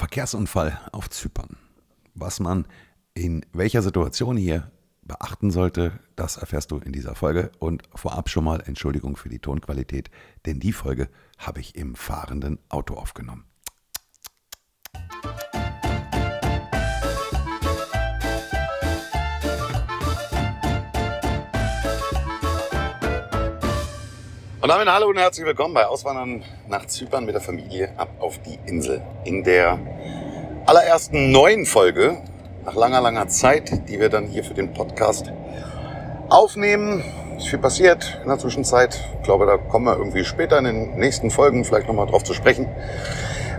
Verkehrsunfall auf Zypern. Was man in welcher Situation hier beachten sollte, das erfährst du in dieser Folge. Und vorab schon mal Entschuldigung für die Tonqualität, denn die Folge habe ich im fahrenden Auto aufgenommen. Und damit hallo und herzlich willkommen bei Auswandern nach Zypern mit der Familie ab auf die Insel. In der allerersten neuen Folge, nach langer, langer Zeit, die wir dann hier für den Podcast aufnehmen. Ist viel passiert in der Zwischenzeit. Ich glaube, da kommen wir irgendwie später in den nächsten Folgen vielleicht nochmal drauf zu sprechen.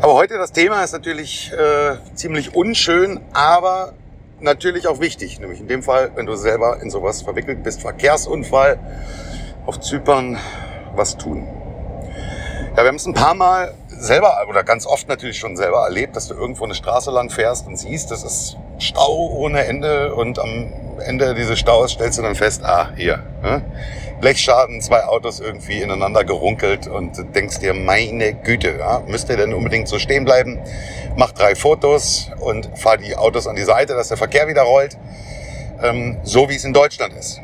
Aber heute das Thema ist natürlich äh, ziemlich unschön, aber natürlich auch wichtig. Nämlich in dem Fall, wenn du selber in sowas verwickelt bist, Verkehrsunfall auf Zypern, was tun. Ja, wir haben es ein paar Mal selber oder ganz oft natürlich schon selber erlebt, dass du irgendwo eine Straße lang fährst und siehst, das ist Stau ohne Ende und am Ende dieses Staus stellst du dann fest, ah, hier, ne? Blechschaden, zwei Autos irgendwie ineinander gerunkelt und denkst dir, meine Güte, ja, müsst ihr denn unbedingt so stehen bleiben? Mach drei Fotos und fahr die Autos an die Seite, dass der Verkehr wieder rollt, ähm, so wie es in Deutschland ist.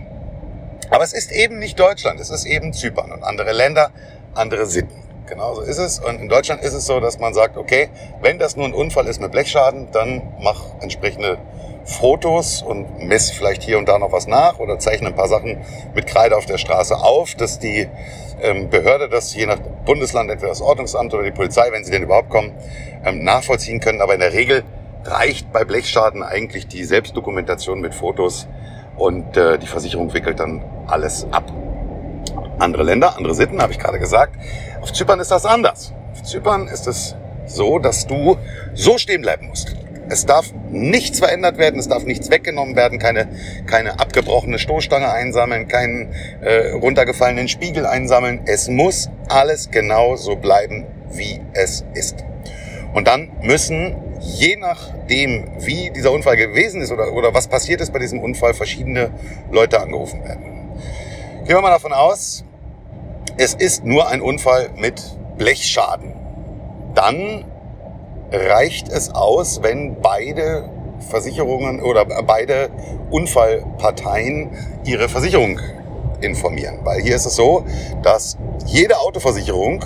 Aber es ist eben nicht Deutschland, es ist eben Zypern und andere Länder, andere Sitten. Genau so ist es. Und in Deutschland ist es so, dass man sagt, okay, wenn das nur ein Unfall ist mit Blechschaden, dann mach entsprechende Fotos und mess vielleicht hier und da noch was nach oder zeichne ein paar Sachen mit Kreide auf der Straße auf, dass die ähm, Behörde das je nach Bundesland, entweder das Ordnungsamt oder die Polizei, wenn sie denn überhaupt kommen, ähm, nachvollziehen können. Aber in der Regel reicht bei Blechschaden eigentlich die Selbstdokumentation mit Fotos und äh, die Versicherung wickelt dann alles ab. Andere Länder, andere Sitten, habe ich gerade gesagt. Auf Zypern ist das anders. Auf Zypern ist es so, dass du so stehen bleiben musst. Es darf nichts verändert werden, es darf nichts weggenommen werden, keine, keine abgebrochene Stoßstange einsammeln, keinen äh, runtergefallenen Spiegel einsammeln. Es muss alles genau so bleiben, wie es ist. Und dann müssen, je nachdem, wie dieser Unfall gewesen ist oder, oder was passiert ist bei diesem Unfall, verschiedene Leute angerufen werden. Gehen wir mal davon aus, es ist nur ein Unfall mit Blechschaden. Dann reicht es aus, wenn beide Versicherungen oder beide Unfallparteien ihre Versicherung informieren. Weil hier ist es so, dass jede Autoversicherung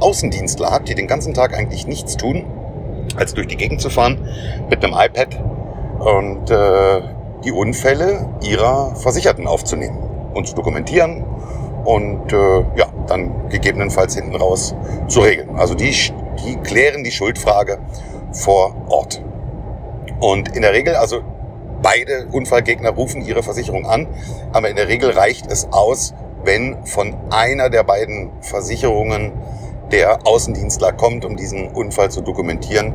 Außendienstler hat, die den ganzen Tag eigentlich nichts tun, als durch die Gegend zu fahren mit einem iPad und äh, die Unfälle ihrer Versicherten aufzunehmen und zu dokumentieren und äh, ja, dann gegebenenfalls hinten raus zu regeln. Also die, die klären die Schuldfrage vor Ort. Und in der Regel, also beide Unfallgegner rufen ihre Versicherung an, aber in der Regel reicht es aus, wenn von einer der beiden Versicherungen der Außendienstler kommt, um diesen Unfall zu dokumentieren.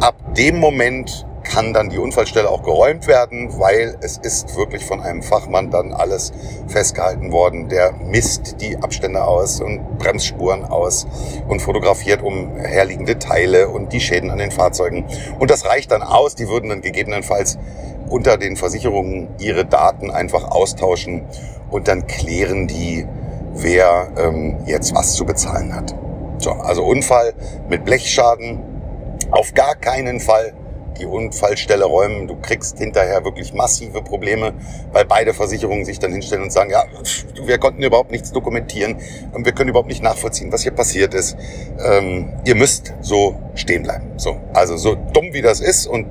Ab dem Moment kann dann die Unfallstelle auch geräumt werden, weil es ist wirklich von einem Fachmann dann alles festgehalten worden. Der misst die Abstände aus und Bremsspuren aus und fotografiert umherliegende Teile und die Schäden an den Fahrzeugen. Und das reicht dann aus. Die würden dann gegebenenfalls unter den Versicherungen ihre Daten einfach austauschen und dann klären die, wer ähm, jetzt was zu bezahlen hat. So, also Unfall mit Blechschaden auf gar keinen Fall die Unfallstelle räumen. Du kriegst hinterher wirklich massive Probleme, weil beide Versicherungen sich dann hinstellen und sagen, ja, wir konnten überhaupt nichts dokumentieren und wir können überhaupt nicht nachvollziehen, was hier passiert ist. Ähm, ihr müsst so stehen bleiben. So, also so dumm wie das ist und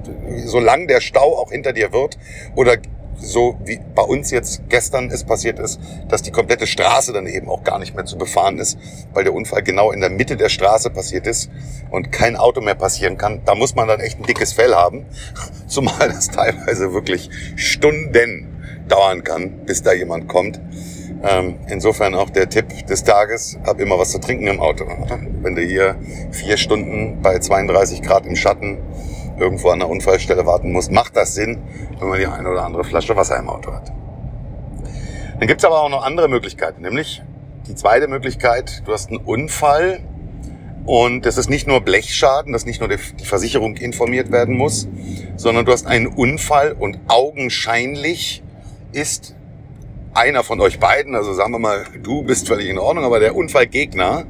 solange der Stau auch hinter dir wird oder so wie bei uns jetzt gestern es passiert ist, dass die komplette Straße dann eben auch gar nicht mehr zu befahren ist, weil der Unfall genau in der Mitte der Straße passiert ist und kein Auto mehr passieren kann. Da muss man dann echt ein dickes Fell haben, zumal das teilweise wirklich Stunden dauern kann, bis da jemand kommt. Ähm, insofern auch der Tipp des Tages, hab immer was zu trinken im Auto. Wenn du hier vier Stunden bei 32 Grad im Schatten irgendwo an der Unfallstelle warten muss, macht das Sinn, wenn man die eine oder andere Flasche Wasser im Auto hat. Dann gibt's aber auch noch andere Möglichkeiten, nämlich die zweite Möglichkeit, du hast einen Unfall und es ist nicht nur Blechschaden, dass nicht nur die Versicherung informiert werden muss, sondern du hast einen Unfall und augenscheinlich ist einer von euch beiden, also sagen wir mal, du bist völlig in Ordnung, aber der Unfallgegner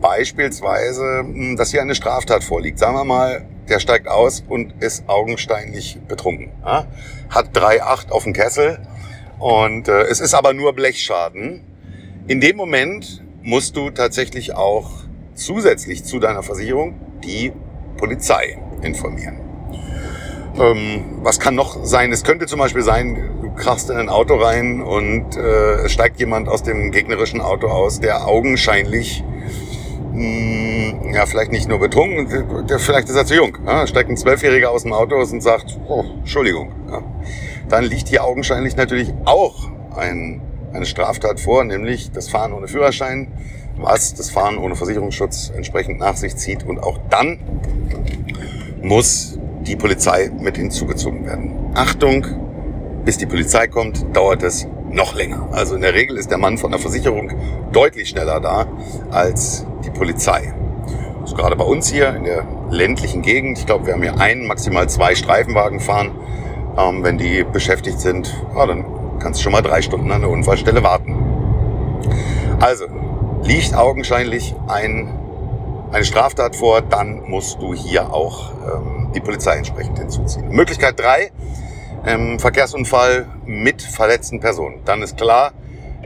beispielsweise, hm, dass hier eine Straftat vorliegt. Sagen wir mal, der steigt aus und ist augensteinlich betrunken. Ja? Hat 3,8 auf dem Kessel und äh, es ist aber nur Blechschaden. In dem Moment musst du tatsächlich auch zusätzlich zu deiner Versicherung die Polizei informieren. Ähm, was kann noch sein? Es könnte zum Beispiel sein, du krachst in ein Auto rein und äh, es steigt jemand aus dem gegnerischen Auto aus, der augenscheinlich mh, ja, vielleicht nicht nur betrunken, vielleicht ist er zu jung. Ja? Steigt ein Zwölfjähriger aus dem Auto und sagt, oh, Entschuldigung. Ja? Dann liegt hier augenscheinlich natürlich auch ein, eine Straftat vor, nämlich das Fahren ohne Führerschein, was das Fahren ohne Versicherungsschutz entsprechend nach sich zieht. Und auch dann muss die Polizei mit hinzugezogen werden. Achtung, bis die Polizei kommt, dauert es noch länger. Also in der Regel ist der Mann von der Versicherung deutlich schneller da als die Polizei. Also gerade bei uns hier in der ländlichen Gegend, ich glaube, wir haben hier einen, maximal zwei Streifenwagen fahren. Ähm, wenn die beschäftigt sind, ja, dann kannst du schon mal drei Stunden an der Unfallstelle warten. Also, liegt augenscheinlich ein, eine Straftat vor, dann musst du hier auch ähm, die Polizei entsprechend hinzuziehen. Möglichkeit drei, ähm, Verkehrsunfall mit verletzten Personen. Dann ist klar,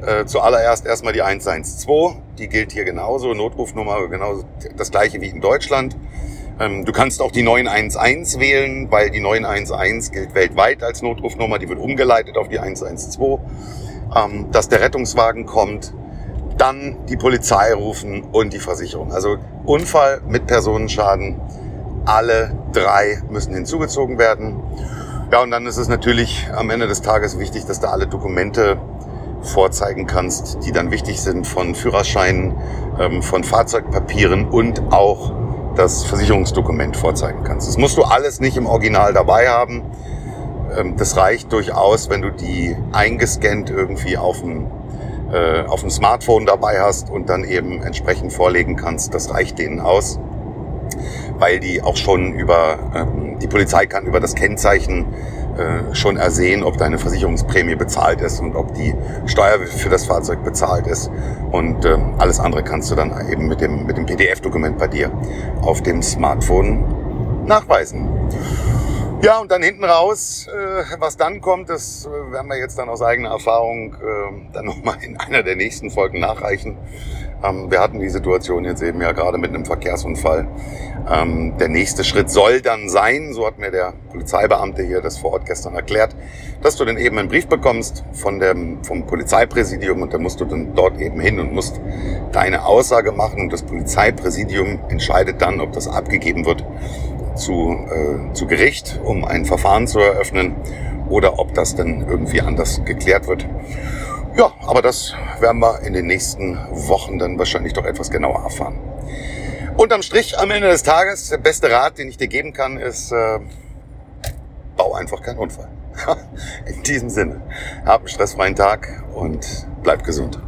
äh, zuallererst erstmal die 112, die gilt hier genauso, Notrufnummer genauso das gleiche wie in Deutschland. Ähm, du kannst auch die 911 wählen, weil die 911 gilt weltweit als Notrufnummer, die wird umgeleitet auf die 112. Ähm, dass der Rettungswagen kommt, dann die Polizei rufen und die Versicherung. Also Unfall mit Personenschaden alle drei müssen hinzugezogen werden. Ja, und dann ist es natürlich am Ende des Tages wichtig, dass du alle Dokumente vorzeigen kannst, die dann wichtig sind von Führerscheinen, ähm, von Fahrzeugpapieren und auch das Versicherungsdokument vorzeigen kannst. Das musst du alles nicht im Original dabei haben. Ähm, das reicht durchaus, wenn du die eingescannt irgendwie auf dem, äh, auf dem Smartphone dabei hast und dann eben entsprechend vorlegen kannst. Das reicht denen aus weil die auch schon über, ähm, die Polizei kann über das Kennzeichen äh, schon ersehen, ob deine Versicherungsprämie bezahlt ist und ob die Steuer für das Fahrzeug bezahlt ist. Und äh, alles andere kannst du dann eben mit dem, mit dem PDF-Dokument bei dir auf dem Smartphone nachweisen. Ja, und dann hinten raus, äh, was dann kommt, das äh, werden wir jetzt dann aus eigener Erfahrung äh, dann nochmal in einer der nächsten Folgen nachreichen. Ähm, wir hatten die Situation jetzt eben ja gerade mit einem Verkehrsunfall. Ähm, der nächste Schritt soll dann sein, so hat mir der Polizeibeamte hier das vor Ort gestern erklärt, dass du dann eben einen Brief bekommst von dem, vom Polizeipräsidium und da musst du dann dort eben hin und musst deine Aussage machen und das Polizeipräsidium entscheidet dann, ob das abgegeben wird zu, äh, zu Gericht, um ein Verfahren zu eröffnen oder ob das dann irgendwie anders geklärt wird. Ja, aber das werden wir in den nächsten Wochen dann wahrscheinlich doch etwas genauer erfahren. Unterm Strich am Ende des Tages, der beste Rat, den ich dir geben kann, ist, äh, bau einfach keinen Unfall. in diesem Sinne, hab einen stressfreien Tag und bleib gesund.